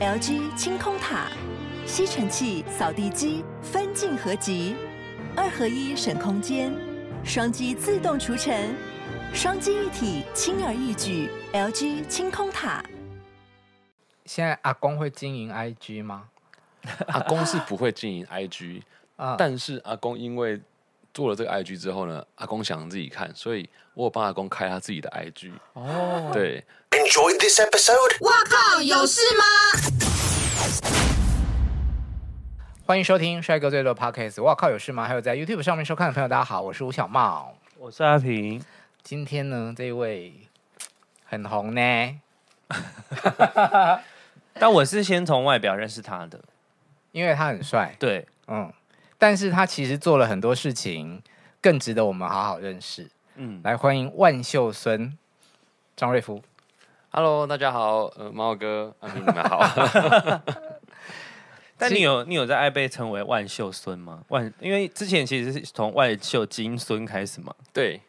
LG 清空塔，吸尘器、扫地机分镜合集，二合一省空间，双击自动除尘，双击一体轻而易举。LG 清空塔。现在阿公会经营 IG 吗？阿公是不会经营 IG，啊，但是阿公因为。做了这个 IG 之后呢，阿公想自己看，所以我有帮阿公开他自己的 IG。哦，对。Enjoy this episode。我靠，有事吗？欢迎收听帅哥最多 Podcast。我靠，有事吗？还有在 YouTube 上面收看的朋友，大家好，我是吴小茂，我是阿平。今天呢，这一位很红呢，但我是先从外表认识他的，因为他很帅。对，嗯。但是他其实做了很多事情，更值得我们好好认识。嗯，来欢迎万秀孙张瑞夫。Hello，大家好，呃，猫哥，你们好。但你有你有在爱被称为万秀孙吗？万，因为之前其实是从万秀金孙开始嘛。对，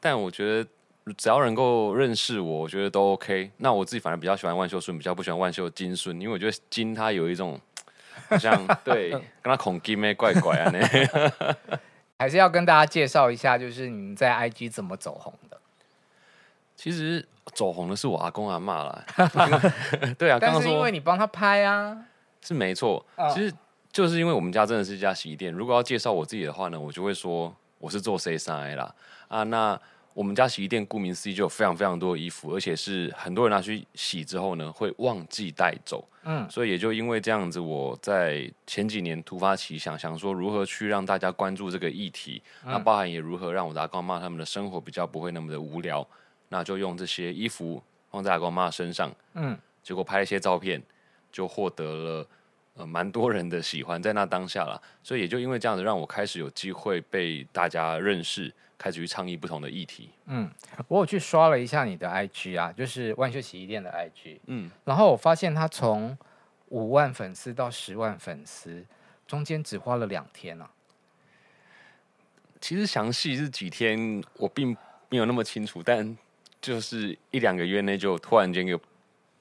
但我觉得只要能够认识我，我觉得都 OK。那我自己反而比较喜欢万秀孙，比较不喜欢万秀金孙，因为我觉得金他有一种。好像 对，跟他恐金咩怪怪啊呢？还是要跟大家介绍一下，就是你们在 IG 怎么走红的？其实走红的是我阿公阿妈啦。对啊，但是因为你帮他拍啊，是没错。其实就是因为我们家真的是一家洗衣店。如果要介绍我自己的话呢，我就会说我是做 C 三 A 啦啊那。我们家洗衣店顾名思义就有非常非常多的衣服，而且是很多人拿去洗之后呢，会忘记带走。嗯，所以也就因为这样子，我在前几年突发奇想，想说如何去让大家关注这个议题，嗯、那包含也如何让我的阿公妈他们的生活比较不会那么的无聊，那就用这些衣服放在阿公妈身上。嗯，结果拍了一些照片，就获得了呃蛮多人的喜欢，在那当下了。所以也就因为这样子，让我开始有机会被大家认识。开始去倡议不同的议题。嗯，我有去刷了一下你的 IG 啊，就是万秀洗衣店的 IG。嗯，然后我发现他从五万粉丝到十万粉丝，中间只花了两天啊。其实详细是几天，我并没有那么清楚，但就是一两个月内就突然间有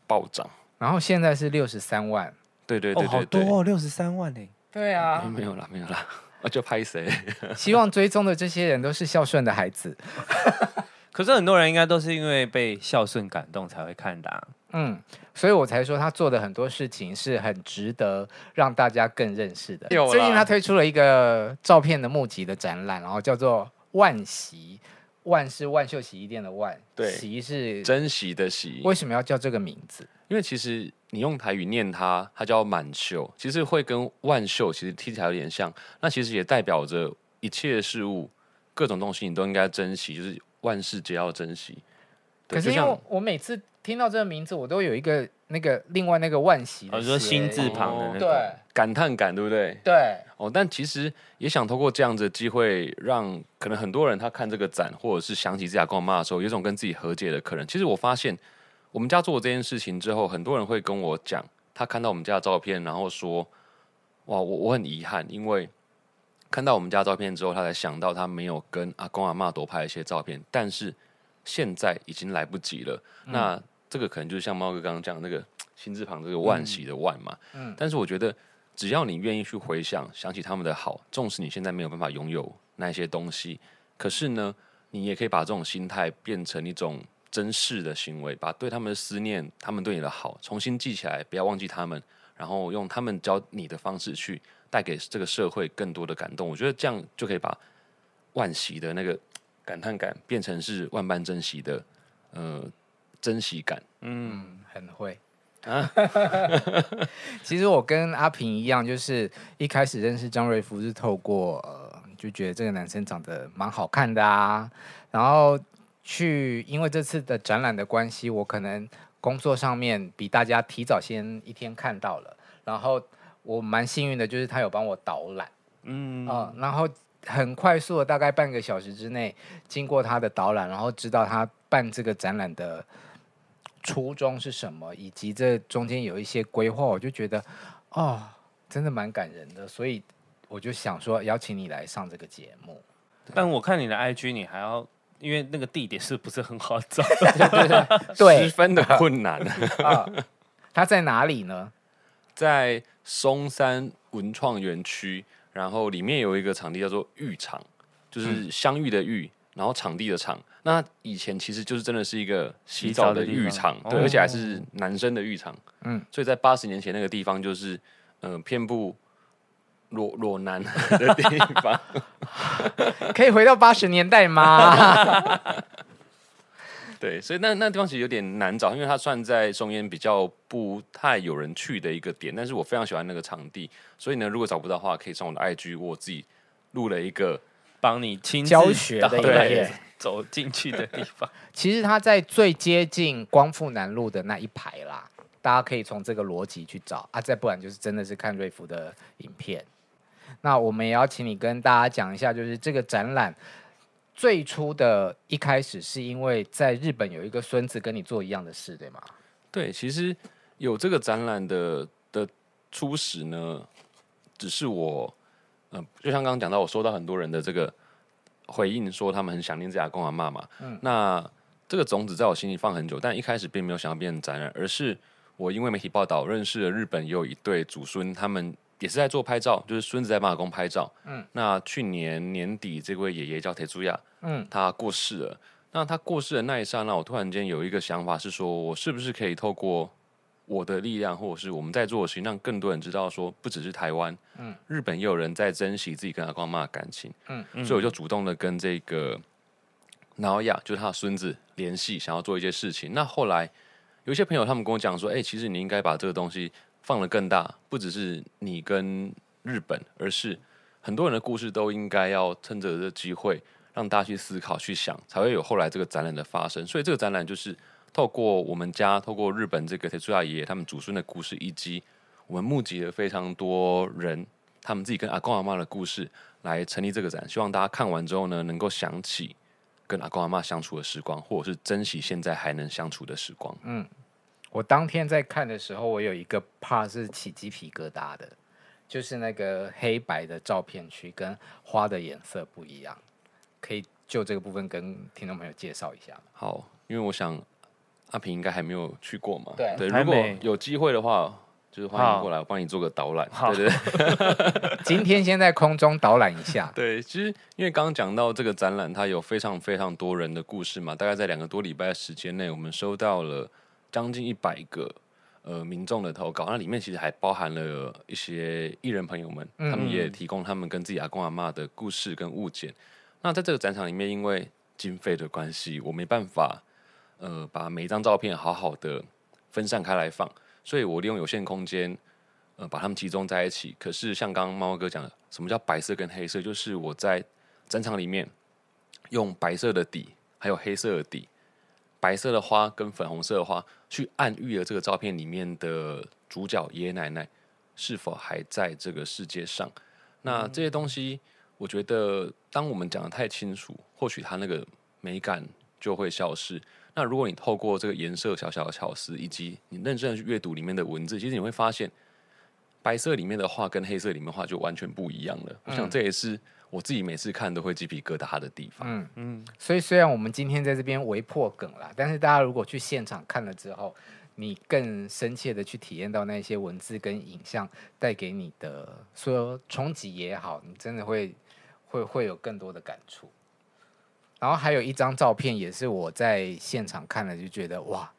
暴涨。然后现在是六十三万。对对对对，对，好多哦，六十三万呢。对啊，没有啦，没有啦。就拍谁？希望追踪的这些人都是孝顺的孩子。可是很多人应该都是因为被孝顺感动才会看的啊。嗯，所以我才说他做的很多事情是很值得让大家更认识的。最近他推出了一个照片的募集的展览，然后叫做“万喜”，万是万秀洗衣店的万，对，喜是珍惜的喜。为什么要叫这个名字？因为其实。你用台语念它，它叫满秀，其实会跟万秀其实听起来有点像。那其实也代表着一切事物、各种东西你都应该珍惜，就是万事皆要珍惜。可是因为我每次听到这个名字，我都有一个那个另外那个万喜，我说心字旁的那个对感叹感，对不对？对哦，但其实也想透过这样子的机会，让可能很多人他看这个展，或者是想起自己跟我妈的时候，有一种跟自己和解的可能。其实我发现。我们家做这件事情之后，很多人会跟我讲，他看到我们家的照片，然后说：“哇，我我很遗憾，因为看到我们家照片之后，他才想到他没有跟阿公阿妈多拍一些照片，但是现在已经来不及了。嗯”那这个可能就是像猫哥刚刚讲的那个心字旁这个万喜的万嘛。嗯。嗯，但是我觉得，只要你愿意去回想，想起他们的好，纵使你现在没有办法拥有那些东西，可是呢，你也可以把这种心态变成一种。珍视的行为，把对他们的思念，他们对你的好，重新记起来，不要忘记他们，然后用他们教你的方式去带给这个社会更多的感动。我觉得这样就可以把万喜的那个感叹感变成是万般珍惜的呃珍惜感。嗯，很会啊。其实我跟阿平一样，就是一开始认识张瑞福是透过呃，就觉得这个男生长得蛮好看的啊，然后。去，因为这次的展览的关系，我可能工作上面比大家提早先一天看到了，然后我蛮幸运的，就是他有帮我导览，嗯啊、呃，然后很快速的，大概半个小时之内，经过他的导览，然后知道他办这个展览的初衷是什么，以及这中间有一些规划，我就觉得哦，真的蛮感人的，所以我就想说邀请你来上这个节目。但我看你的 IG，你还要。因为那个地点是不是很好找？对，十分的困难。啊，它在哪里呢？在松山文创园区，然后里面有一个场地叫做浴场，就是相遇的浴，然后场地的场。那以前其实就是真的是一个洗澡的浴场，对，而且还是男生的浴场。嗯，所以在八十年前那个地方就是，呃，遍布裸裸男的地方。可以回到八十年代吗？对，所以那那地方其实有点难找，因为它算在松烟比较不太有人去的一个点。但是我非常喜欢那个场地，所以呢，如果找不到的话，可以上我的 IG，我自己录了一个。帮你亲自教学的对，走进去的地方。其实它在最接近光复南路的那一排啦，大家可以从这个逻辑去找啊。再不然就是真的是看瑞福的影片。那我们也要请你跟大家讲一下，就是这个展览最初的一开始是因为在日本有一个孙子跟你做一样的事，对吗？对，其实有这个展览的的初始呢，只是我。嗯，就像刚刚讲到，我收到很多人的这个回应，说他们很想念这阿公阿妈嘛。嗯，那这个种子在我心里放很久，但一开始并没有想要变成展览，而是我因为媒体报道认识了日本有一对祖孙，他们也是在做拍照，就是孙子在帮阿公拍照。嗯，那去年年底，这位爷爷叫铁柱亚，嗯，他过世了。那他过世的那一刹那，我突然间有一个想法，是说我是不是可以透过我的力量，或者是我们在做的事情，让更多人知道，说不只是台湾，嗯，日本也有人在珍惜自己跟阿光妈的感情，嗯，嗯，所以我就主动的跟这个挠亚，就是他的孙子联系，想要做一些事情。那后来有一些朋友他们跟我讲说，哎、欸，其实你应该把这个东西放得更大，不只是你跟日本，而是很多人的故事都应该要趁着这机会让大家去思考、去想，才会有后来这个展览的发生。所以这个展览就是。透过我们家，透过日本这个铁柱亚爷爷他们祖孙的故事，以及我们募集了非常多人他们自己跟阿公阿嬷的故事，来成立这个展。希望大家看完之后呢，能够想起跟阿公阿嬷相处的时光，或者是珍惜现在还能相处的时光。嗯，我当天在看的时候，我有一个 part 是起鸡皮疙瘩的，就是那个黑白的照片区跟花的颜色不一样，可以就这个部分跟听众朋友介绍一下吗？好，因为我想。阿平应该还没有去过嘛？对，对，如果有机会的话，就是欢迎过来，我帮你做个导览。好，对对对。今天先在空中导览一下。对，其实因为刚刚讲到这个展览，它有非常非常多人的故事嘛。大概在两个多礼拜的时间内，我们收到了将近一百个呃民众的投稿。那里面其实还包含了一些艺人朋友们，他们也提供他们跟自己阿公阿妈的故事跟物件。那在这个展场里面，因为经费的关系，我没办法。呃，把每一张照片好好的分散开来放，所以我利用有限空间，呃，把它们集中在一起。可是像刚刚猫哥讲的，什么叫白色跟黑色？就是我在展场里面用白色的底，还有黑色的底，白色的花跟粉红色的花，去暗喻了这个照片里面的主角爷爷奶奶是否还在这个世界上。那这些东西，我觉得当我们讲的太清楚，或许它那个美感就会消失。那如果你透过这个颜色小小的巧思，以及你认真的去阅读里面的文字，其实你会发现，白色里面的画跟黑色里面的话就完全不一样了。嗯、我想这也是我自己每次看都会鸡皮疙瘩的地方。嗯嗯。所以虽然我们今天在这边围破梗啦，但是大家如果去现场看了之后，你更深切的去体验到那些文字跟影像带给你的说冲击也好，你真的会会会有更多的感触。然后还有一张照片，也是我在现场看了就觉得哇，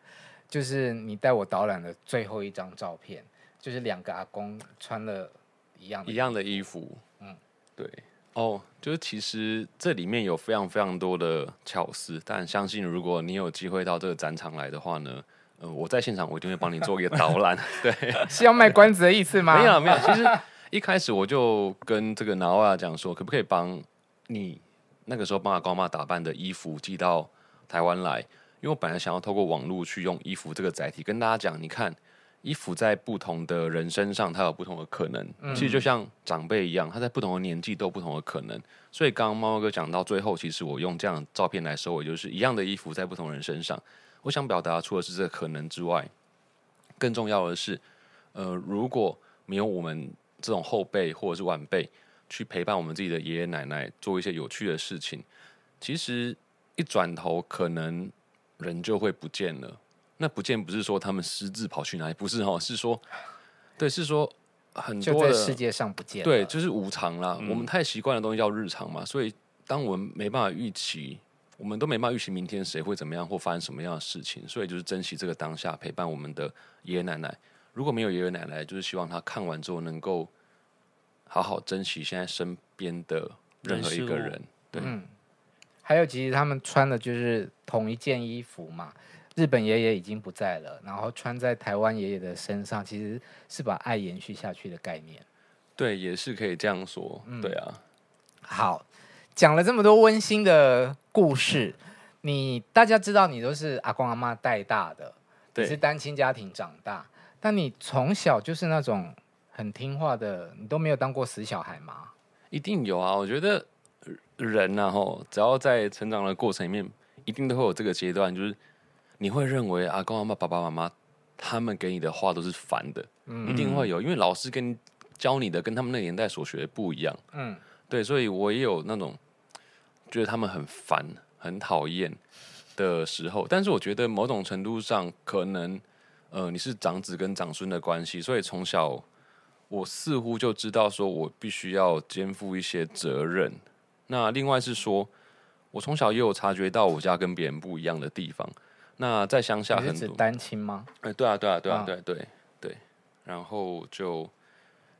就是你带我导览的最后一张照片，就是两个阿公穿了一样一样的衣服，嗯，对，哦，就是其实这里面有非常非常多的巧思，但相信如果你有机会到这个展场来的话呢，呃，我在现场我一定会帮你做一个导览，对，是要卖关子的意思吗？没有没有，其实一开始我就跟这个挠亚讲说，可不可以帮你。那个时候帮阿高妈打扮的衣服寄到台湾来，因为我本来想要透过网络去用衣服这个载体跟大家讲，你看衣服在不同的人身上，它有不同的可能。嗯、其实就像长辈一样，他在不同的年纪都有不同的可能。所以刚刚猫猫哥讲到最后，其实我用这样的照片来收尾，就是一样的衣服在不同人身上。我想表达除了是这个可能之外，更重要的是，呃，如果没有我们这种后辈或者是晚辈。去陪伴我们自己的爷爷奶奶做一些有趣的事情，其实一转头可能人就会不见了。那不见不是说他们私自跑去哪里，不是哦，是说对，是说很多的世界上不见。对，就是无常啦。嗯我们太习惯的东西叫日常嘛，所以当我们没办法预期，我们都没办法预期明天谁会怎么样或发生什么样的事情，所以就是珍惜这个当下，陪伴我们的爷爷奶奶。如果没有爷爷奶奶，就是希望他看完之后能够好好珍惜现在身边的任何一个人。对，嗯，还有其实他们穿的就是同一件衣服嘛。日本爷爷已经不在了，然后穿在台湾爷爷的身上，其实是把爱延续下去的概念。对，也是可以这样说。嗯对啊，好，讲了这么多温馨的故事，你大家知道你都是阿公阿妈带大的，你是，单亲家庭长大，但你从小就是那种很听话的，你都没有当过死小孩吗？一定有啊。我觉得人呐、啊，吼，只要在成长的过程里面，一定都会有这个阶段，就是你会认为阿公阿妈、爸爸妈妈他们给你的话都是烦的，嗯一定会有，因为老师跟教你的跟他们那个年代所学的不一样。嗯，对，所以我也有那种觉得他们很烦、很讨厌的时候。但是我觉得某种程度上，可能呃你是长子跟长孙的关系，所以从小我似乎就知道说我必须要肩负一些责任。那另外是说，我从小也有察觉到我家跟别人不一样的地方。那在乡下你是指很多，单亲吗？哎、对啊，对啊，对啊，啊对对对。然后就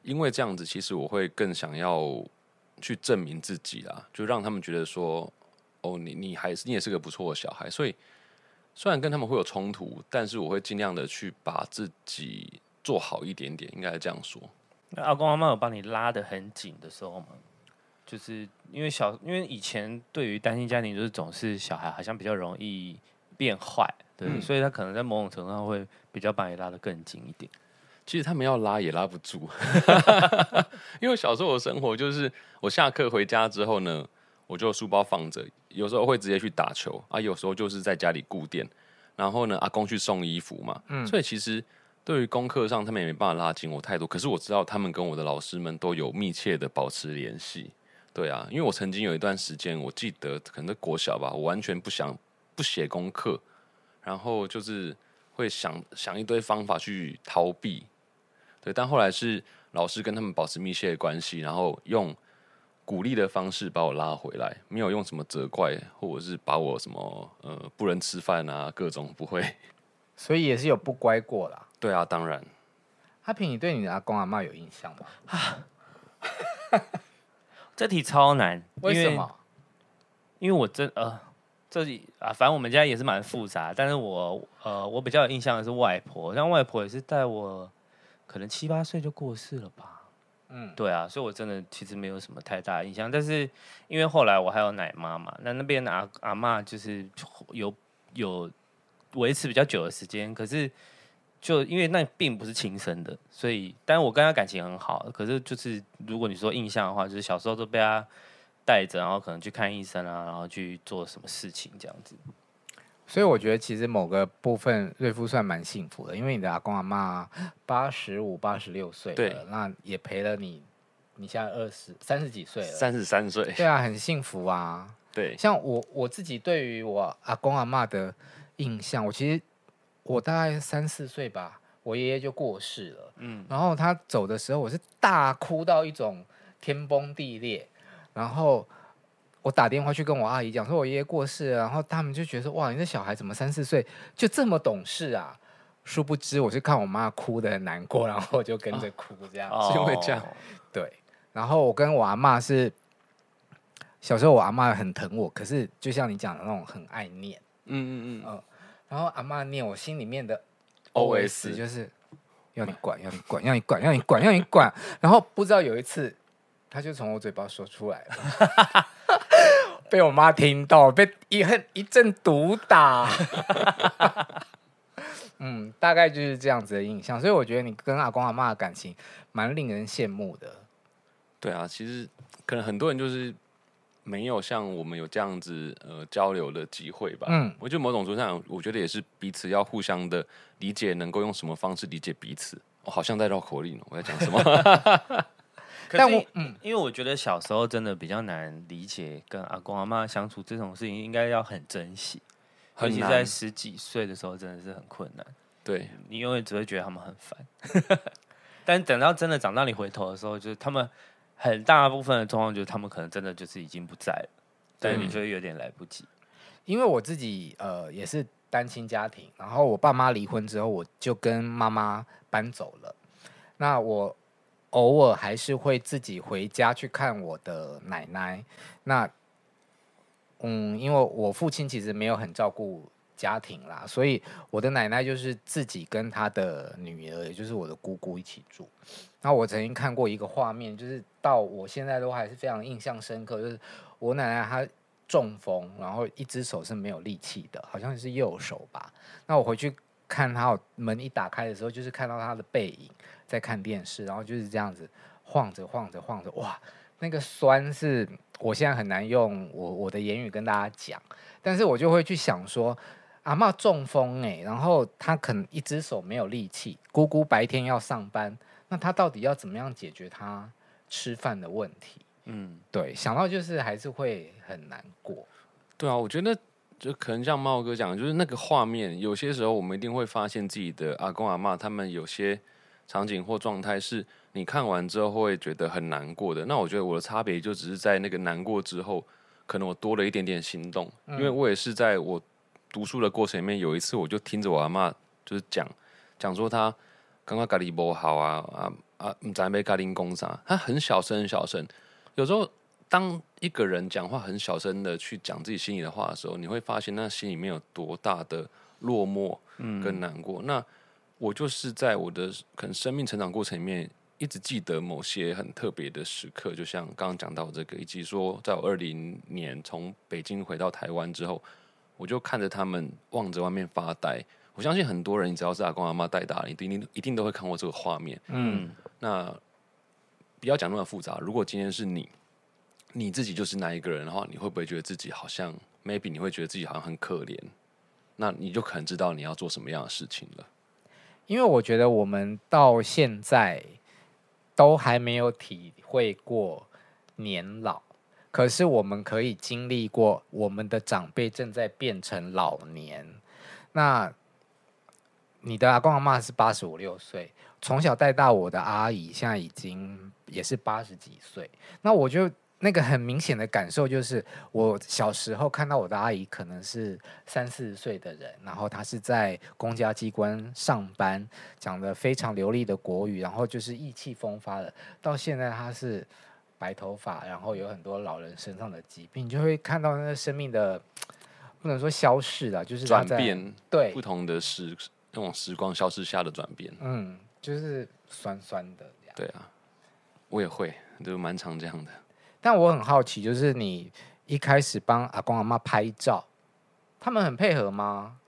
因为这样子，其实我会更想要去证明自己啦，就让他们觉得说，哦，你你还是你也是个不错的小孩。所以虽然跟他们会有冲突，但是我会尽量的去把自己做好一点点，应该是这样说。那阿公阿妈有帮你拉得很紧的时候吗？就是因为小，因为以前对于单亲家庭，就是总是小孩好像比较容易变坏，对，嗯。所以他可能在某种程度上会比较把你拉得更紧一点。其实他们要拉也拉不住，因为小时候的生活就是我下课回家之后呢，我就书包放着，有时候会直接去打球啊，有时候就是在家里固店，然后呢，阿公去送衣服嘛，嗯。所以其实对于功课上他们也没办法拉紧我太多，可是我知道他们跟我的老师们都有密切的保持联系，对啊，因为我曾经有一段时间，我记得可能在国小吧，我完全不想不写功课，然后就是会想想一堆方法去逃避。对，但后来是老师跟他们保持密切的关系，然后用鼓励的方式把我拉回来，没有用什么责怪，或者是把我什么呃不能吃饭啊，各种不会。所以也是有不乖过啦。对啊，当然，阿平，你对你的阿公阿妈有印象吗？这题超难，因为什么？因为我真呃，这里啊，反正我们家也是蛮复杂，但是我呃，我比较有印象的是外婆，像外婆也是在我可能七八岁就过世了吧。嗯，对啊，所以我真的其实没有什么太大的印象，但是因为后来我还有奶妈嘛，那那边的阿阿妈就是有有维持比较久的时间，可是就因为那并不是亲生的，所以但是我跟他感情很好，可是就是如果你说印象的话，就是小时候都被他带着，然后可能去看医生啊，然后去做什么事情这样子。所以我觉得其实某个部分瑞夫算蛮幸福的，因为你的阿公阿妈八十五、八十六岁了，那也陪了你，你现在二十三十几岁了，三十三岁，对啊，很幸福啊。对，像我我自己对于我阿公阿妈的印象，我其实我大概三四岁吧，我爷爷就过世了，嗯，然后他走的时候，我是大哭到一种天崩地裂，然后我打电话去跟我阿姨讲说，我爷爷过世了，然后他们就觉得说，哇，你这小孩怎么三四岁就这么懂事啊？殊不知，我是看我妈哭的很难过，然后我就跟着哭这样。哦是因为这样对，然后我跟我阿妈是小时候，我阿妈很疼我，可是就像你讲的那种很爱念，嗯嗯嗯，然后阿妈念我心里面的 OS 就是要你管，要你管，要你管，要你管，要你管。然后不知道有一次，他就从我嘴巴说出来了，被我妈听到，被一恨一阵毒打。嗯，大概就是这样子的印象，所以我觉得你跟阿公阿妈的感情蛮令人羡慕的。对啊，其实可能很多人就是没有像我们有这样子呃交流的机会吧。嗯，我觉得某种程度上，我觉得也是彼此要互相的理解，能够用什么方式理解彼此。我、好像在绕口令，我在讲什么？但我嗯，因为我觉得小时候真的比较难理解跟阿公阿妈相处这种事情，应该要很珍惜，尤其在十几岁的时候真的是很困难。对，你永远只会觉得他们很烦。但等到真的长大你回头的时候，就是他们很大部分的状况，就是他们可能真的就是已经不在了，但是你就会有点来不及。因为我自己呃也是单亲家庭，然后我爸妈离婚之后，我就跟妈妈搬走了。那我偶尔还是会自己回家去看我的奶奶。那嗯，因为我父亲其实没有很照顾家庭啦，所以我的奶奶就是自己跟她的女儿，也就是我的姑姑一起住。那我曾经看过一个画面，就是到我现在都还是非常印象深刻，就是我奶奶她中风，然后一只手是没有力气的，好像是右手吧。那我回去看她门一打开的时候，就是看到她的背影在看电视，然后就是这样子晃着晃着晃着，哇，那个酸是我现在很难用我我的言语跟大家讲，但是我就会去想说。阿嬷中风哎，然后她可能一只手没有力气，姑姑白天要上班，那她到底要怎么样解决她吃饭的问题？嗯，对，想到就是还是会很难过。对啊，我觉得就可能像猫哥讲，就是那个画面，有些时候我们一定会发现自己的阿公阿妈他们有些场景或状态是你看完之后会觉得很难过的。那我觉得我的差别就只是在那个难过之后，可能我多了一点点行动，因为我也是在我。读书的过程里面，有一次我就听着我阿妈就是讲讲说她刚刚咖喱不好啊啊啊，咱被咖喱攻啥？他很小声很小声。有时候当一个人讲话很小声的去讲自己心里的话的时候，你会发现那心里面有多大的落寞跟难过。嗯、那我就是在我的可能生命成长过程里面，一直记得某些很特别的时刻，就像刚刚讲到这个，以及说在我二零年从北京回到台湾之后。我就看着他们望着外面发呆。我相信很多人，你只要是阿公阿妈带大，你一定一定都会看过这个画面。嗯，那不要讲那么复杂。如果今天是你，你自己就是那一个人的话，你会不会觉得自己好像 maybe 你会觉得自己好像很可怜？那你就可能知道你要做什么样的事情了。因为我觉得我们到现在都还没有体会过年老。可是我们可以经历过，我们的长辈正在变成老年。那你的阿公阿嬷是八十五六岁，从小带大我的阿姨现在已经也是八十几岁。那我就那个很明显的感受就是，我小时候看到我的阿姨可能是三四十岁的人，然后她是在公家机关上班，讲的非常流利的国语，然后就是意气风发的。到现在她是。白头发，然后有很多老人身上的疾病，你就会看到那个生命的不能说消逝了，就是转变，对不同的时那种时光消失下的转变，嗯，就是酸酸的。对啊，我也会，就蛮常这样的。但我很好奇，就是你一开始帮阿公阿妈拍照，他们很配合吗？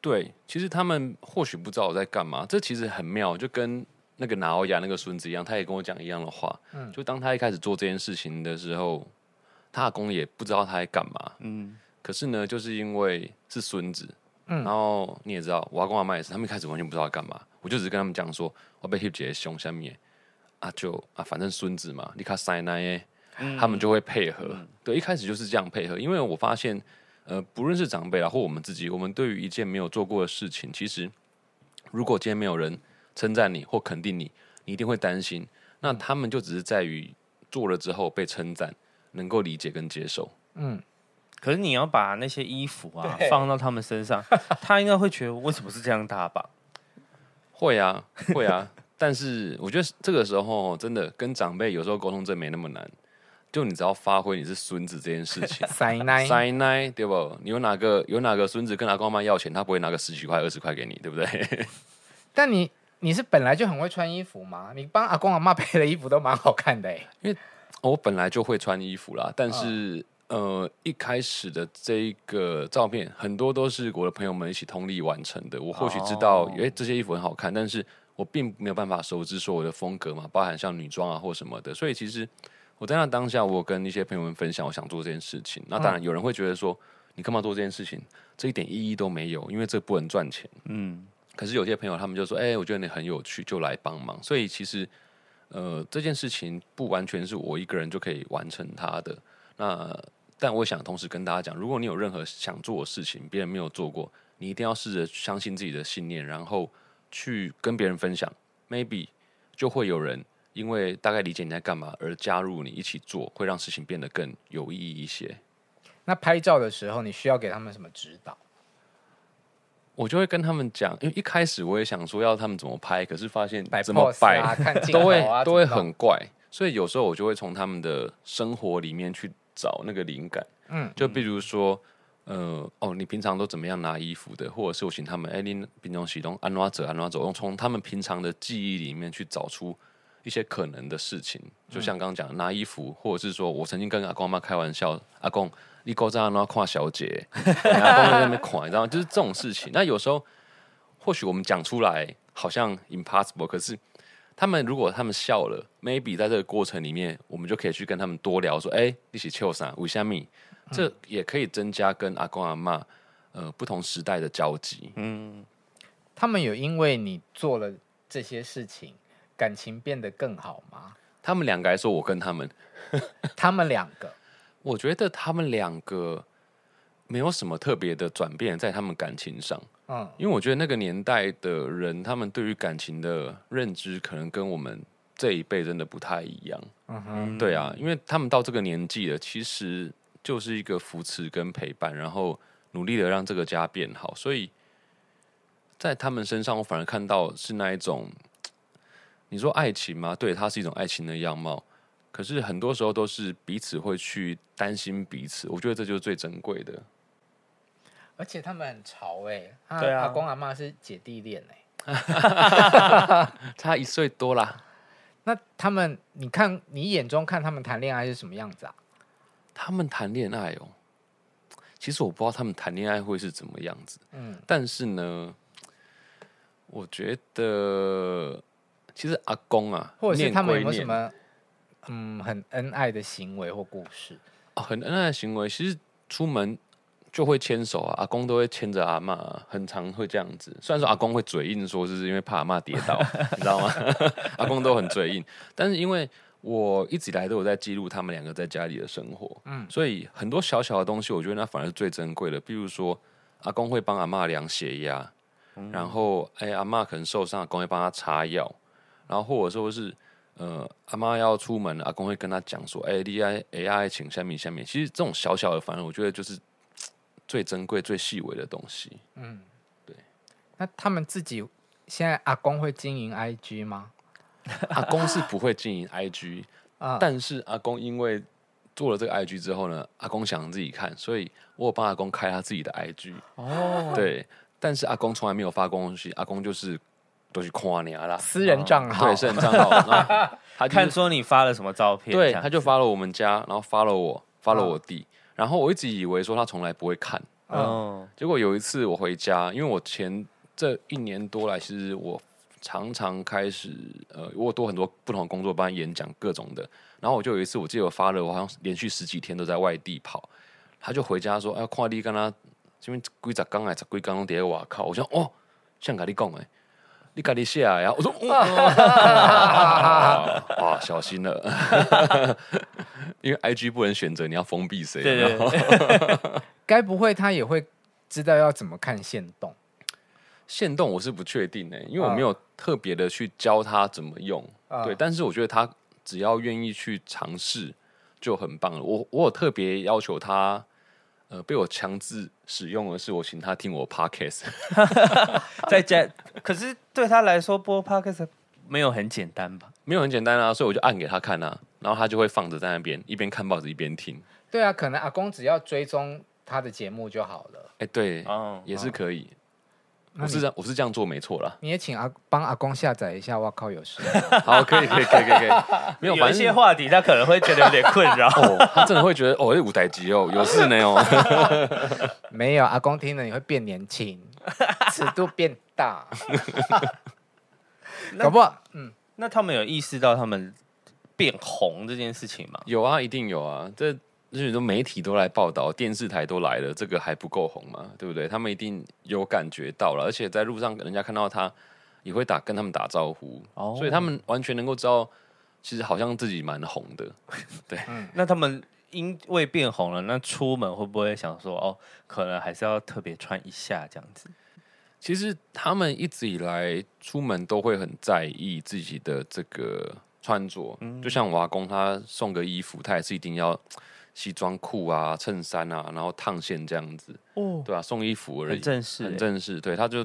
对，其实他们或许不知道我在干嘛，这其实很妙，就跟。那个拿欧亚那个孙子一样，他也跟我讲一样的话。嗯，就当他一开始做这件事情的时候，他阿公也不知道他在干嘛。嗯，可是呢，就是因为是孙子，嗯，然后你也知道，我阿公阿妈也是，他们一开始完全不知道他干嘛。我就只是跟他们讲说，我被 hip 姐凶下面啊，就啊，反正孙子嘛，你看塞奶耶，他们就会配合。嗯、对，一开始就是这样配合，因为我发现，呃，不论是长辈啊，或我们自己，我们对于一件没有做过的事情，其实如果今天没有人。称赞你或肯定你，你一定会担心。那他们就只是在于做了之后被称赞，能够理解跟接受。嗯，可是你要把那些衣服啊放到他们身上，他应该会觉得为什么是这样搭吧？会啊，会啊。但是我觉得这个时候真的跟长辈有时候沟通真没那么难。就你只要发挥你是孙子这件事情，塞奶塞奶对不？你有哪个有哪个孙子跟阿公阿妈要钱，他不会拿个十几块二十块给你，对不对？但你。你是本来就很会穿衣服吗？你帮阿公阿妈配的衣服都蛮好看的。因为我本来就会穿衣服啦，但是、哦、呃一开始的这个照片很多都是我的朋友们一起通力完成的。我或许知道，哎、哦，这些衣服很好看，但是我并没有办法熟知说我的风格嘛，包含像女装啊或什么的。所以其实我在那当下，我跟一些朋友们分享，我想做这件事情。那当然有人会觉得说，嗯、你干嘛做这件事情？这一点意义都没有，因为这不能赚钱。嗯。可是有些朋友他们就说：“哎、欸，我觉得你很有趣，就来帮忙。”所以其实，呃，这件事情不完全是我一个人就可以完成它的。那但我想同时跟大家讲，如果你有任何想做的事情，别人没有做过，你一定要试着相信自己的信念，然后去跟别人分享。Maybe 就会有人因为大概理解你在干嘛而加入你一起做，会让事情变得更有意义一些。那拍照的时候，你需要给他们什么指导？我就会跟他们讲，因为一开始我也想说要他们怎么拍，可是发现怎么摆、啊、都会都会很怪，所以有时候我就会从他们的生活里面去找那个灵感。嗯，就比如说，呃，哦，你平常都怎么样拿衣服的？或者是我请他们，哎，你平常喜欢安怎走安怎走，用从他们平常的记忆里面去找出一些可能的事情。就像刚刚讲的拿衣服，或者是说我曾经跟阿公阿妈开玩笑，阿公。你搞这样那夸小姐，然后在那边夸，你知道？就是这种事情。那有时候或许我们讲出来好像 impossible，可是他们如果他们笑了，maybe 在这个过程里面，我们就可以去跟他们多聊说，哎、欸，一起笑啥？为虾米？这也可以增加跟阿公阿妈呃不同时代的交集。嗯，他们有因为你做了这些事情，感情变得更好吗？他们两个来说，我跟他们，他们两个。我觉得他们两个没有什么特别的转变在他们感情上，嗯，因为我觉得那个年代的人，他们对于感情的认知可能跟我们这一辈真的不太一样，嗯哼，对啊，因为他们到这个年纪了，其实就是一个扶持跟陪伴，然后努力的让这个家变好，所以在他们身上，我反而看到是那一种，你说爱情吗？对，它是一种爱情的样貌。可是很多时候都是彼此会去担心彼此，我觉得这就是最珍贵的。而且他们很潮哎、欸，对啊，阿公阿妈是姐弟恋哎、欸，差一岁多啦。那他们，你看你眼中看他们谈恋爱是什么样子啊？他们谈恋爱哦，其实我不知道他们谈恋爱会是怎么样子。嗯，但是呢，我觉得其实阿公啊，或者是他们有没有什么？嗯，很恩爱的行为或故事哦，很恩爱的行为，其实出门就会牵手啊，阿公都会牵着阿嬷，很常会这样子。虽然说阿公会嘴硬，说是因为怕阿嬷跌倒，你知道吗？阿公都很嘴硬，但是因为我一直以来都有在记录他们两个在家里的生活，嗯，所以很多小小的东西，我觉得那反而是最珍贵的。比如说，阿公会帮阿嬷量血压，嗯、然后哎，阿嬷可能受伤，阿公会帮他擦药，然后或者说是。呃，阿妈要出门，阿公会跟他讲说：“哎、欸，你爱哎爱请下面下面。”其实这种小小的，反正我觉得就是最珍贵、最细微的东西。嗯，对。那他们自己现在阿公会经营 IG 吗？阿公是不会经营 IG 啊，但是阿公因为做了这个 IG 之后呢，阿公想自己看，所以我有帮阿公开他自己的 IG。哦，对。但是阿公从来没有发过东西，阿公就是。都去夸你啦，私人账号，对，私人账号。他看说你发了什么照片，对，他就发了我们家，然后发了我，发了我弟，然后我一直以为说他从来不会看，嗯，结果有一次我回家，因为我前这一年多来，其实我常常开始，呃，我多很多不同的工作，班演讲各种的，然后我就有一次，我记得我发了，我好像连续十几天都在外地跑，他就回家说，哎，看你跟他这边几十刚来，十几刚都在外靠，我想哦，像跟你讲哎。你赶紧下来呀！我说，哇，小心了，因为 IG 不能选择你要封闭谁。对对对，该不会他也会知道要怎么看限动？限动我是不确定的，因为我没有特别的去教他怎么用。对，但是我觉得他只要愿意去尝试就很棒了。我我有特别要求他。呃，被我强制使用的是我请他听我 podcast，在家。可是对他来说播 podcast 没有很简单吧？没有很简单啊，所以我就按给他看啊，然后他就会放着在那边一边看报纸一边听。对啊，可能阿公只要追踪他的节目就好了。哎、欸，对，哦，也是可以。我是这样，我是这样做没错啦。你也请阿帮阿公下载一下，哇靠，有事。好，可以，可以，可以，可以。没有，有一些话题他可能会觉得有点困扰。哦，他真的会觉得哦，这舞台机哦，有事没有？没有，阿公听了你会变年轻，尺度变大。搞不好，嗯，那他们有意识到他们变红这件事情吗？有啊，一定有啊，这。就是说媒体都来报道，电视台都来了，这个还不够红吗？对不对？他们一定有感觉到了，而且在路上人家看到他，也会打跟他们打招呼，哦、所以他们完全能够知道，其实好像自己蛮红的。对、嗯，那他们因为变红了，那出门会不会想说，哦，可能还是要特别穿一下这样子？其实他们一直以来出门都会很在意自己的这个穿着，嗯、就像我阿公他送个衣服，他也是一定要西装裤啊、衬衫啊，然后烫线这样子。哦，对啊，送衣服而已，很正式，很正式。对，他就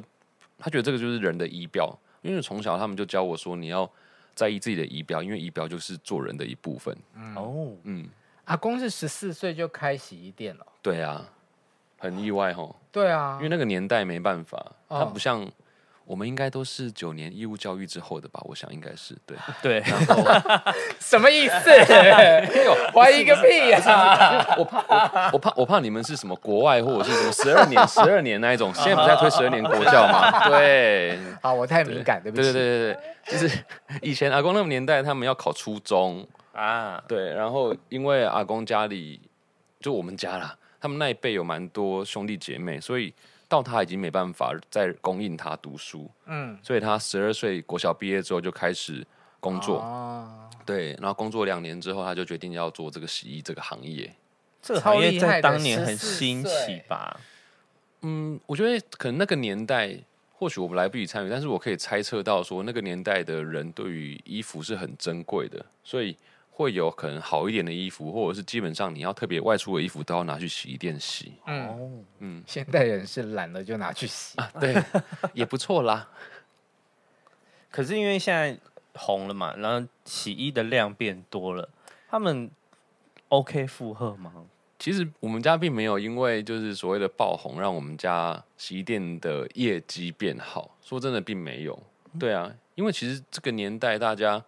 他觉得这个就是人的仪表，因为从小他们就教我说，你要在意自己的仪表，因为仪表就是做人的一部分。嗯、哦，嗯，阿公是十四岁就开洗衣店了。对啊。很意外吼，对啊，因为那个年代没办法，他不像我们应该都是九年义务教育之后的吧？我想应该是对对。然后 什么意思？怀疑个屁呀！我怕我我怕我怕你们是什么国外或者是什么十二年 十二年那一种，现在不是在推十二年国教吗？对，好，我太敏感，对不起。对对对对，就是以前阿公那个年代，他们要考初中啊，对，然后因为阿公家里就我们家啦。他们那一辈有蛮多兄弟姐妹，所以到他已经没办法再供应他读书。嗯，所以他十二岁国小毕业之后就开始工作。哦，对，然后工作两年之后，他就决定要做这个洗衣这个行业。这个行业在当年很新奇吧？嗯，我觉得可能那个年代，或许我们来不及参与，但是我可以猜测到说，那个年代的人对于衣服是很珍贵的，所以。会有可能好一点的衣服，或者是基本上你要特别外出的衣服，都要拿去洗衣店洗。嗯嗯，现代人是懒了就拿去洗，啊、对，也不错啦。可是因为现在红了嘛，然后洗衣的量变多了，他们 OK 负荷吗？其实我们家并没有因为就是所谓的爆红，让我们家洗衣店的业绩变好。说真的，并没有。对啊，因为其实这个年代大家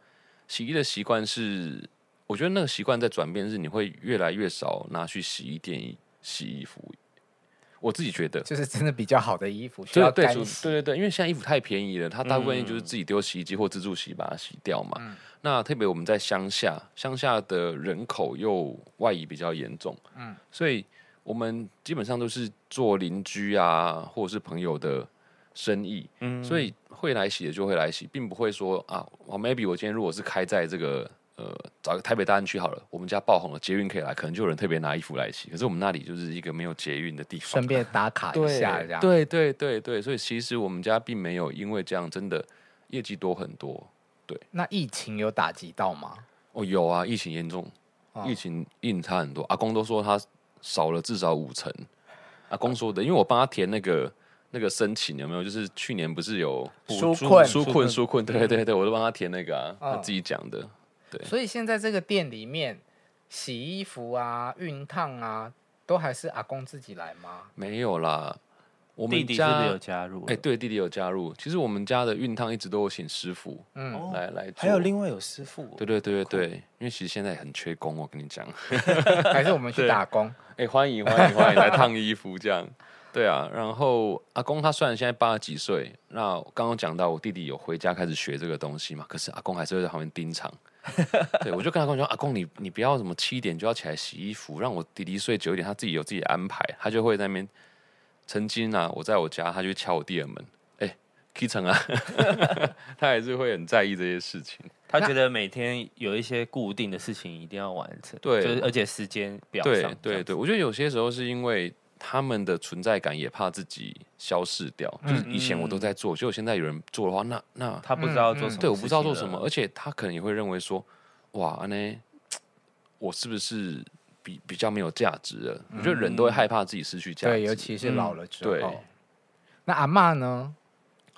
洗衣的习惯是。我觉得那个习惯在转变，是你会越来越少拿去洗衣店洗衣服。我自己觉得，就是真的比较好的衣服需要。对对对，因为现在衣服太便宜了，它大部分就是自己丢洗衣机或自助洗把它洗掉嘛。嗯、那特别我们在乡下，乡下的人口又外移比较严重，嗯，所以我们基本上都是做邻居啊，或者是朋友的生意，嗯，所以会来洗的就会来洗，并不会说啊，我 maybe 我今天如果是开在这个。呃，找个台北大安区好了，我们家爆红了，捷运可以来，可能就有人特别拿衣服来洗。可是我们那里就是一个没有捷运的地方，顺便 打卡一下这样。对对对对，所以其实我们家并没有因为这样真的业绩多很多。对，那疫情有打击到吗？哦，有啊，疫情严重，哦、疫情印差很多。阿公都说他少了至少五成。阿公说的，因为我帮他填那个那个申请有没有？就是去年不是有纾困纾困纾困？对对对，我都帮他填那个他自己讲的。对所以现在这个店里面洗衣服啊、熨烫啊，都还是阿公自己来吗？没有啦，我们家弟弟是不是有加入？哎、欸，对，弟弟有加入。其实我们家的熨烫一直都有请师傅，嗯，来来。还有另外有师傅，对对对对对，因为其实现在很缺工，我跟你讲，还是我们去打工。哎、欸，欢迎欢迎欢迎来烫衣服这样。对啊，然后阿公他虽然现在八十几岁，那刚刚讲到我弟弟有回家开始学这个东西嘛，可是阿公还是会在旁边盯场。对，我就跟阿公说：“阿公，你你不要什么七点就要起来洗衣服，让我弟弟睡久一点，他自己有自己的安排。”他就会在那边。曾经啊，我在我家，他就敲我弟的门，哎、欸，起床啊，他还是会很在意这些事情。他觉得每天有一些固定的事情一定要完成，对，就是而且时间表上，对对对，我觉得有些时候是因为。他们的存在感也怕自己消失掉，嗯、就是以前我都在做，结果、嗯、现在有人做的话，那那他不知道做什么，对，我不知道做什么，而且他可能也会认为说，哇，呢，我是不是比比较没有价值了？嗯、我觉得人都会害怕自己失去价值，对，尤其是老了之后。嗯、对，那阿嬷呢？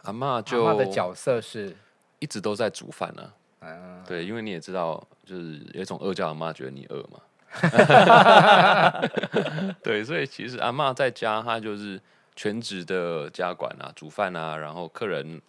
阿嬷就阿嬷的角色是一直都在煮饭呢、对，因为你也知道，就是有一种饿叫阿妈觉得你饿嘛。对，所以其实阿妈在家，她就是全职的家管啊，煮饭啊，然后客人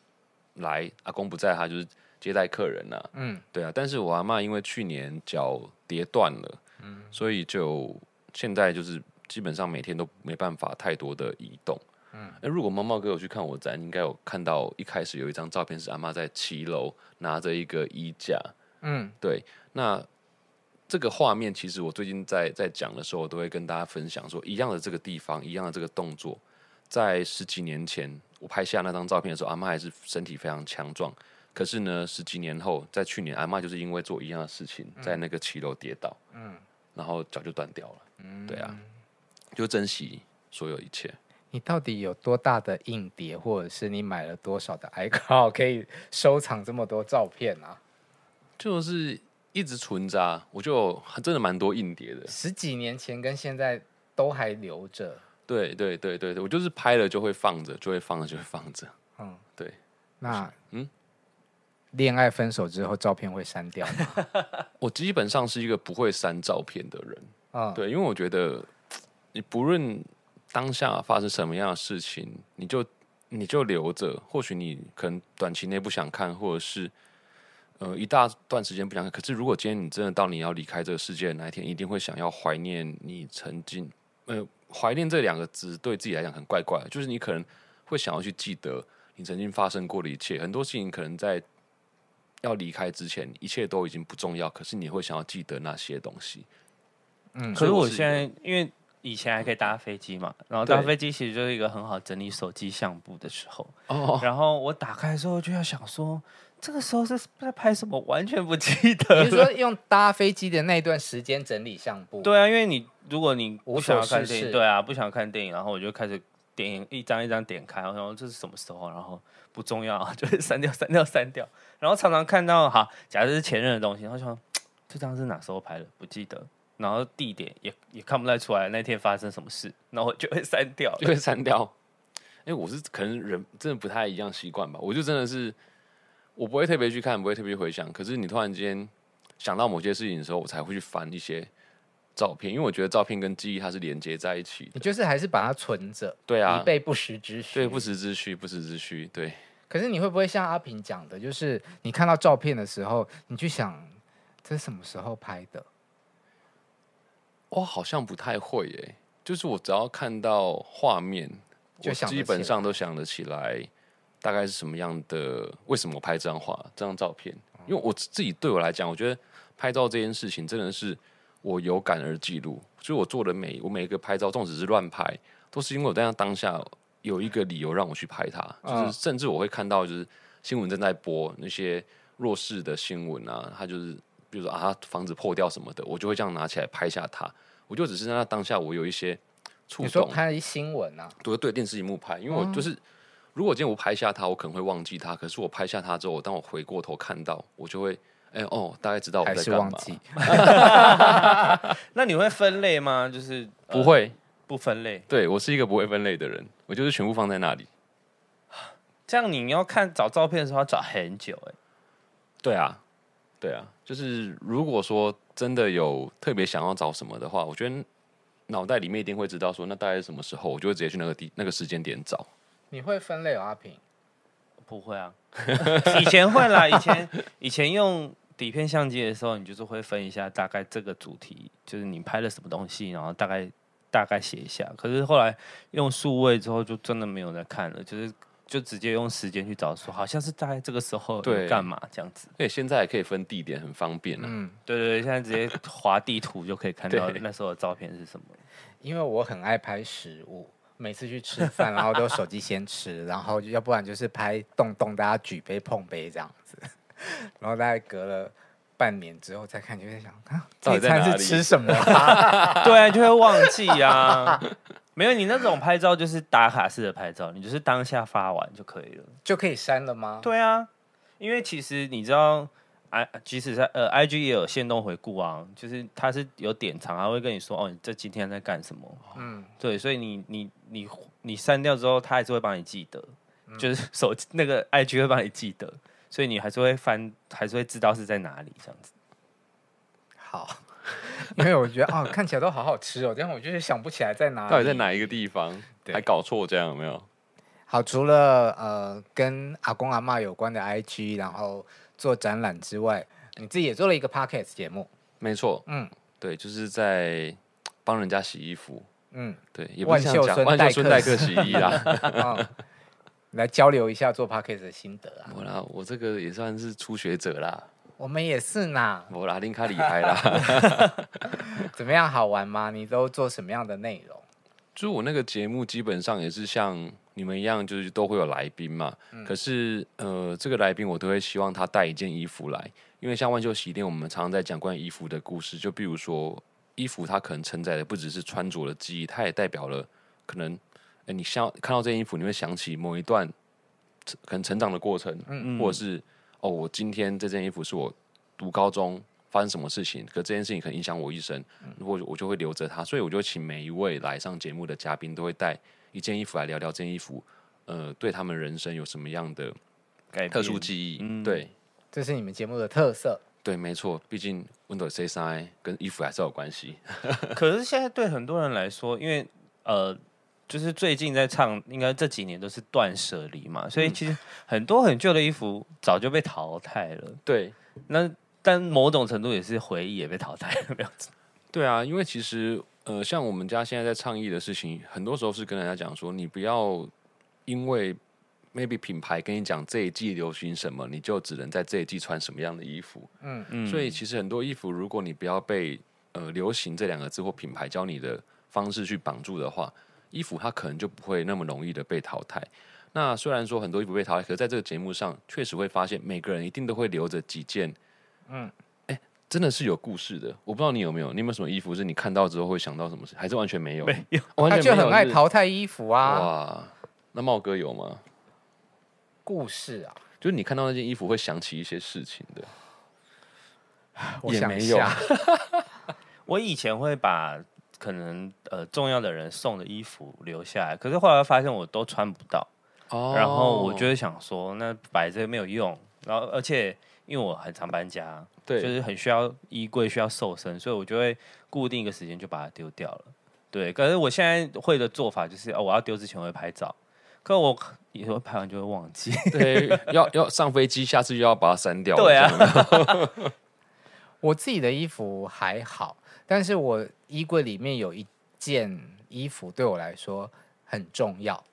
来，阿公不在，她就是接待客人啊。嗯，对啊。但是我阿妈因为去年脚跌断了，嗯，所以就现在就是基本上每天都没办法太多的移动。嗯，那如果猫猫哥有去看我展，应该有看到一开始有一张照片是阿妈在七楼拿着一个衣架。嗯，对，那。这个画面其实我最近在在讲的时候，我都会跟大家分享说，一样的这个地方，一样的这个动作，在十几年前我拍下那张照片的时候，阿妈还是身体非常强壮。可是呢，十几年后，在去年，阿妈就是因为做一样的事情，在那个骑楼跌倒，嗯，然后脚就断掉了。嗯，对啊，就珍惜所有一切。你到底有多大的硬碟，或者是你买了多少的 iCloud 可以收藏这么多照片啊？就是一直存着啊，我就真的蛮多硬碟的，十几年前跟现在都还留着。对对对对对，我就是拍了就会放着，就会放着就会放着。嗯，对。那嗯，恋爱分手之后照片会删掉吗？我基本上是一个不会删照片的人。嗯，对，因为我觉得你不论当下发生什么样的事情，你就你就留着。或许你可能短期内不想看，或者是呃一大段时间不想看。可是如果今天你真的到你要离开这个世界的那一天，一定会想要怀念你曾经呃。怀念这两个字对自己来讲很怪怪的，就是你可能会想要去记得你曾经发生过的一切，很多事情可能在要离开之前，一切都已经不重要，可是你会想要记得那些东西。嗯，可是我现在因为以前还可以搭飞机嘛，然后搭飞机其实就是一个很好整理手机相簿的时候。哦，然后我打开的时候就要想说。这个时候是在拍什么？完全不记得。比如说用搭飞机的那段时间整理相簿？对啊，因为你如果你不想要看电影，对啊，不想看电影，然后我就开始点一张一张点开，然后这是什么时候？然后不重要，就是删掉、删掉、删掉。然后常常看到，哈，假设是前任的东西，然后说这张是哪时候拍的？不记得。然后地点也也看不太出来，那天发生什么事，然后就会删掉，就会删掉。哎，我是可能人真的不太一样习惯吧，我就真的是。我不会特别去看，不会特别回想。可是你突然间想到某些事情的时候，我才会去翻一些照片，因为我觉得照片跟记忆它是连接在一起的。你就是还是把它存着，对啊，以备不时之需。对，不时之需，不时之需。对。可是你会不会像阿平讲的，就是你看到照片的时候，你去想这是什么时候拍的？我好像不太会耶。就是我只要看到画面，就基本上都想得起来。大概是什么样的？为什么我拍这张画、这张照片？因为我自己对我来讲，我觉得拍照这件事情真的是我有感而记录。所以我做的每我每一个拍照，纵使是乱拍，都是因为我在那当下有一个理由让我去拍它。就是甚至我会看到，就是新闻正在播那些弱势的新闻啊，他就是比如说啊，房子破掉什么的，我就会这样拿起来拍下它。我就只是在那当下，我有一些触动。你说拍一新闻啊？对对，电视荧幕拍，因为我就是。如果今天我拍下他，我可能会忘记他。可是我拍下他之后，当我回过头看到，我就会，哎、欸、哦，大概知道我在干嘛。那你会分类吗？就是不会、呃、不分类。对，我是一个不会分类的人，我就是全部放在那里。这样你要看找照片的时候要找很久哎。对啊，对啊，就是如果说真的有特别想要找什么的话，我觉得脑袋里面一定会知道说，那大概是什么时候，我就会直接去那个地那个时间点找。你会分类哦，阿平？不会啊，以前会啦。以前以前用底片相机的时候，你就是会分一下大概这个主题，就是你拍了什么东西，然后大概大概写一下。可是后来用数位之后，就真的没有在看了，就是就直接用时间去找，说好像是大概这个时候对干嘛这样子。对，现在也可以分地点，很方便了。嗯，对对对，现在直接划地图就可以看到 那时候的照片是什么。因为我很爱拍食物。每次去吃饭，然后都手机先吃，然后要不然就是拍动动，大家举杯碰杯这样子，然后大概隔了半年之后再看，就会想啊，这餐是吃什么？对啊，就会忘记啊。没有，你那种拍照就是打卡式的拍照，你就是当下发完就可以了，就可以删了吗？对啊，因为其实你知道。I 即使在呃，IG 也有限动回顾啊，就是他是有点长，他会跟你说哦，你这今天在干什么？嗯，对，所以你你你你删掉之后，他还是会帮你记得，嗯、就是手机那个 IG 会帮你记得，所以你还是会翻，还是会知道是在哪里这样子。好，因为我觉得啊、哦，看起来都好好吃哦，但是我就是想不起来在哪里，到底在哪一个地方，对还搞错这样有没有？好，除了呃跟阿公阿妈有关的 IG，然后。做展览之外，你自己也做了一个 podcast 节目，没错，嗯，对，就是在帮人家洗衣服，嗯，对，也不万秀孙万秀孙代客洗衣啦，嗯、来交流一下做 podcast 的心得啊。我啦，我这个也算是初学者啦，我们也是呐，我啦，林卡离开啦 怎么样？好玩吗？你都做什么样的内容？就我那个节目基本上也是像。你们一样就是都会有来宾嘛，嗯、可是呃，这个来宾我都会希望他带一件衣服来，因为像万秀洗衣店，我们常常在讲关于衣服的故事。就比如说，衣服它可能承载的不只是穿着的记忆，它也代表了可能哎，你像看到这件衣服，你会想起某一段可能成长的过程，嗯，或者是哦，我今天这件衣服是我读高中发生什么事情，可这件事情可能影响我一生，如果我就会留着它，所以我就请每一位来上节目的嘉宾都会带一件衣服来聊聊这件衣服，呃，对他们人生有什么样的特殊记忆？嗯、对，这是你们节目的特色。对，没错，毕竟 Windows C 三跟衣服还是有关系。可是现在对很多人来说，因为呃，就是最近在唱，应该这几年都是断舍离嘛，所以其实很多很旧的衣服早就被淘汰了。对，那但某种程度也是回忆也被淘汰了，这样子。对啊，因为其实呃，像我们家现在在倡议的事情，很多时候是跟人家讲说，你不要因为。maybe 品牌跟你讲这一季流行什么，你就只能在这一季穿什么样的衣服。嗯嗯。所以其实很多衣服，如果你不要被呃流行这两个字或品牌教你的方式去绑住的话，衣服它可能就不会那么容易的被淘汰。那虽然说很多衣服被淘汰，可是在这个节目上确实会发现每个人一定都会留着几件。嗯。哎，真的是有故事的。我不知道你有没有，你有没有什么衣服是你看到之后会想到什么事，还是完全没有？没有。他就很爱淘汰衣服啊。哇，那茂哥有吗？故事啊，就是你看到那件衣服会想起一些事情的。我想一下，我以前会把可能呃重要的人送的衣服留下来，可是后来发现我都穿不到，哦，然后我就会想说，那摆着没有用，然后而且因为我很常搬家，对，就是很需要衣柜需要瘦身，所以我就会固定一个时间就把它丢掉了。对，可是我现在会的做法就是，哦，我要丢之前我会拍照。可我以后拍完就会忘记，对，要要上飞机，下次又要把它删掉。对啊，我自己的衣服还好，但是我衣柜里面有一件衣服对我来说很重要，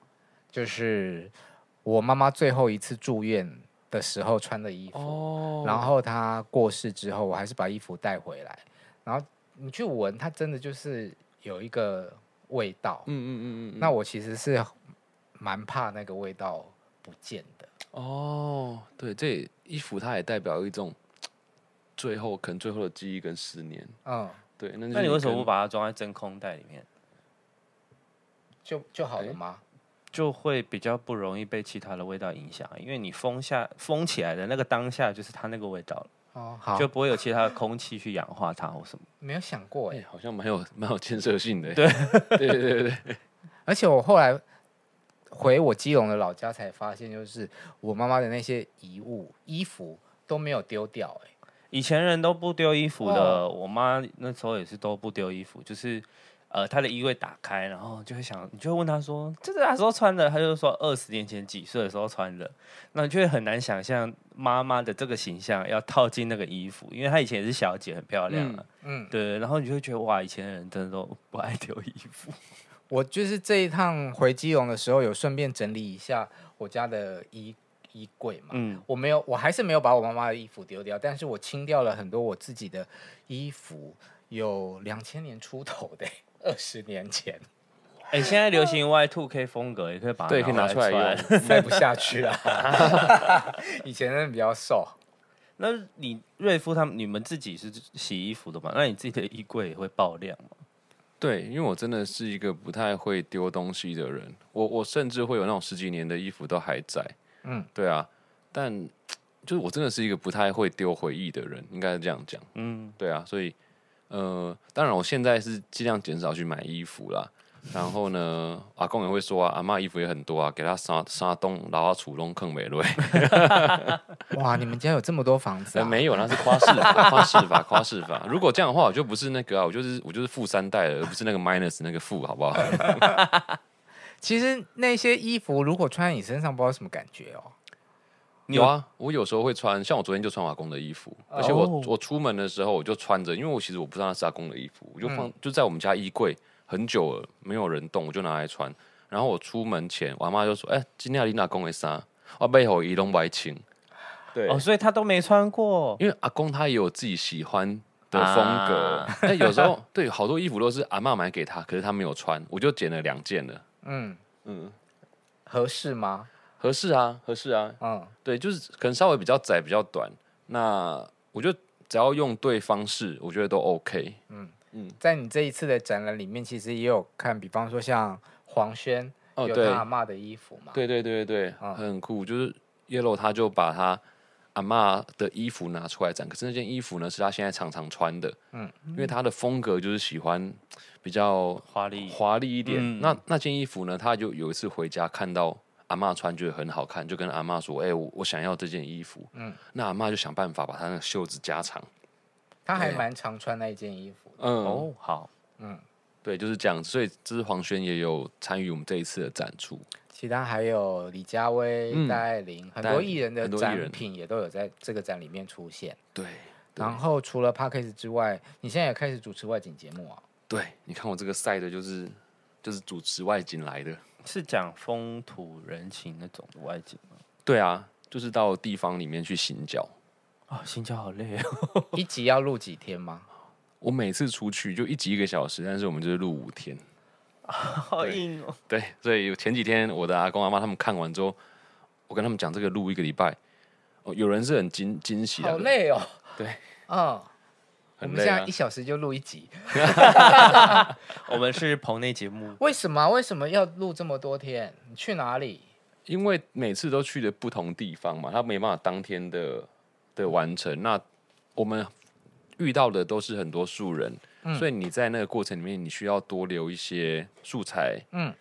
就是我妈妈最后一次住院的时候穿的衣服。哦，然后他过世之后，我还是把衣服带回来，然后你去闻，它真的就是有一个味道。嗯嗯嗯嗯，那我其实是。蛮怕那个味道不见的哦，对，这衣服它也代表一种最后可能最后的记忆跟思念。嗯，对，那那你为什么不把它装在真空袋里面？就就好了吗？就会比较不容易被其他的味道影响，因为你封下封起来的那个当下就是它那个味道了。哦，好，就不会有其他的空气去氧化它或什么。没有想过哎、欸，好像蛮有蛮有建设性的。对，对对对对，而且我后来。回我基隆的老家才发现，就是我妈妈的那些遗物、衣服都没有丢掉。哎，以前人都不丢衣服的，我妈那时候也是都不丢衣服，就是呃，他的衣柜打开，然后就会想，你就会问他说：“这是哪时候穿的？”他就说：“二十年前几岁的时候穿的。”那你就会很难想象妈妈的这个形象要套进那个衣服，因为她以前也是小姐，很漂亮啊。嗯，对。然后你就会觉得哇，以前的人真的都不爱丢衣服。我就是这一趟回基隆的时候，有顺便整理一下我家的衣衣柜嘛。嗯，我没有，我还是没有把我妈妈的衣服丢掉，但是我清掉了很多我自己的衣服，有两千年出头的，二十年前。哎、欸，现在流行 Y two K 风格，也可以把它对，可以拿出来用，塞 不下去啊。以前人比较瘦。那你瑞夫他们，你们自己是洗衣服的嘛？那你自己的衣柜也会爆量吗？对，因为我真的是一个不太会丢东西的人，我我甚至会有那种十几年的衣服都还在，嗯，对啊，但就是我真的是一个不太会丢回忆的人，应该是这样讲，嗯，对啊，所以呃，当然我现在是尽量减少去买衣服啦。然后呢，阿公也会说啊，阿妈衣服也很多啊，给他沙沙东然后储东坑美瑞。哇，你们家有这么多房子啊？呃、没有，那是夸饰法，夸饰法，夸饰法。如果这样的话，我就不是那个啊，我就是我就是富三代了，而不是那个 minus 那个富，好不好？其实那些衣服如果穿在你身上，不知道什么感觉哦。有啊，我有时候会穿，像我昨天就穿阿公的衣服，而且我、哦、我出门的时候我就穿着，因为我其实我不知道那是阿公的衣服，我就放、嗯、就在我们家衣柜。很久了，没有人动，我就拿来穿。然后我出门前，我妈就说：“哎、欸，今天你阿公的衫，我背后移动白青。”对，哦，所以他都没穿过。因为阿公他也有自己喜欢的风格。那、啊、有时候 对，好多衣服都是阿妈买给他，可是他没有穿，我就捡了两件了。嗯嗯，合适吗？合适啊，合适啊。嗯，对，就是可能稍微比较窄，比较短。那我觉得只要用对方式，我觉得都 OK。嗯。嗯，在你这一次的展览里面，其实也有看，比方说像黄轩哦，对，有他阿妈的衣服嘛。对对对对对，嗯很酷。就是 Yellow 他就把他阿妈的衣服拿出来展，可是那件衣服呢是他现在常常穿的。嗯，因为他的风格就是喜欢比较华丽，华丽一点。嗯那那件衣服呢，他就有一次回家看到阿妈穿，觉得很好看，就跟阿妈说：“哎、我我想要这件衣服。”嗯，那阿妈就想办法把她那个袖子加长。她还蛮常穿那一件衣服的。嗯，哦，好，嗯，对，就是这样子。所以这是黄轩也有参与我们这一次的展出。其他还有李佳薇、嗯戴爱玲，很多艺人的展品也都有在这个展里面出现。对，对然后除了 Podcast 之外，你现在也开始主持外景节目啊？对，你看我这个赛的就是就是主持外景来的。是讲风土人情那种的外景吗？对啊，就是到地方里面去行脚。啊，心脚好累哦。一集要录几天吗？我每次出去就一集一个小时，但是我们就是录五天。好硬哦。对，所以前几天我的阿公阿妈他们看完之后，我跟他们讲这个录一个礼拜，哦，有人是很惊惊喜的，好累哦。对，嗯，我们现在一。小时就录一集，我们是棚内节目，为什么？为什么要录这么多天？你去哪里？因为每次都去的不同地方嘛，他没办法当天的的完成。那我们遇到的都是很多素人，嗯所以你在那个过程里面，你需要多留一些素材，嗯，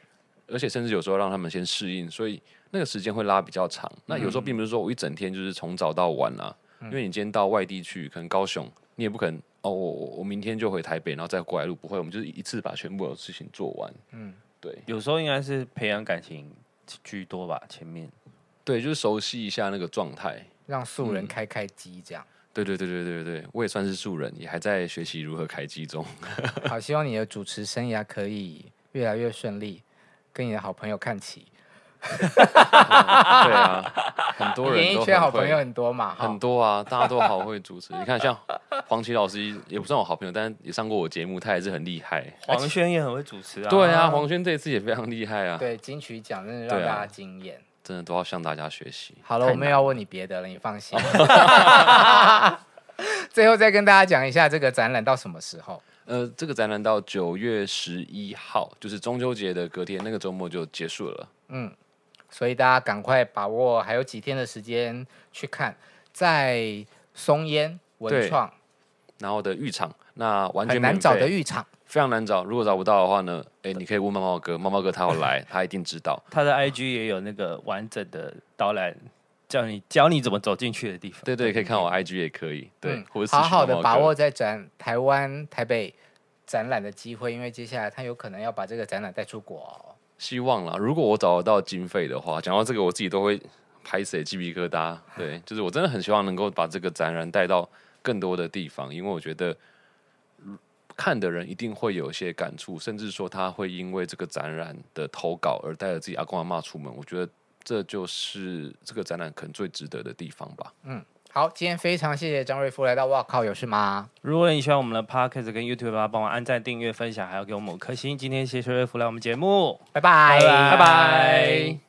而且甚至有时候让他们先适应，所以那个时间会拉比较长。那有时候并不是说我一整天就是从早到晚啊，因为你今天到外地去，可能高雄，你也不可能哦，我我我明天就回台北，然后再过来录，不会，我们就是一次把全部的事情做完。嗯，对有时候应该是培养感情居多吧。前面对，就是熟悉一下那个状态。让素人开开机，这样。对对对对对对，我也算是素人，也还在学习如何开机中。好，希望你的主持生涯可以越来越顺利，跟你的好朋友看齐。对啊，很多人演艺都很会圈好朋友很多嘛，很多啊，大家都好会主持。你看，像 黄琦老师也不算我好朋友，但是也上过我节目，他也是很厉害。黄轩也很会主持啊。对啊，黄轩这一次也非常厉害啊，对金曲奖真的让大家惊艳。真的都要向大家学习。好了，我没有要问你别的了，你放心。最后再跟大家讲一下这个展览到什么时候？呃，这个展览到九月十一号，就是中秋节的隔天，那个周末就结束了。嗯，所以大家赶快把握，还有几天的时间去看，在松烟文创然后的浴场，那完全很难找的浴场，非常难找。如果找不到的话呢，哎，你可以问猫猫哥，猫猫哥他要来，他一定知道。他的 IG 也有那个完整的导览，教你教你怎么走进去的地方。对对，可以看我 IG 也可以，对，嗯或者好好的把握在展台湾台北展览的机会，因为接下来他有可能要把这个展览带出国哦、希望啦，如果我找得到经费的话，讲到这个我自己都会拍死鸡皮疙瘩。对，就是我真的很希望能够把这个展览带到更多的地方，因为我觉得看的人一定会有一些感触，甚至说他会因为这个展览的投稿而带着自己阿公阿妈出门。我觉得这就是这个展览可能最值得的地方吧。嗯好，今天非常谢谢张瑞夫来到，哇靠，有事吗？如果你喜欢我们的 Podcast 跟 YouTube 的话，帮我按赞、订阅、分享，还要给我们五颗星。今天谢谢瑞夫来我们节目，拜拜，拜拜。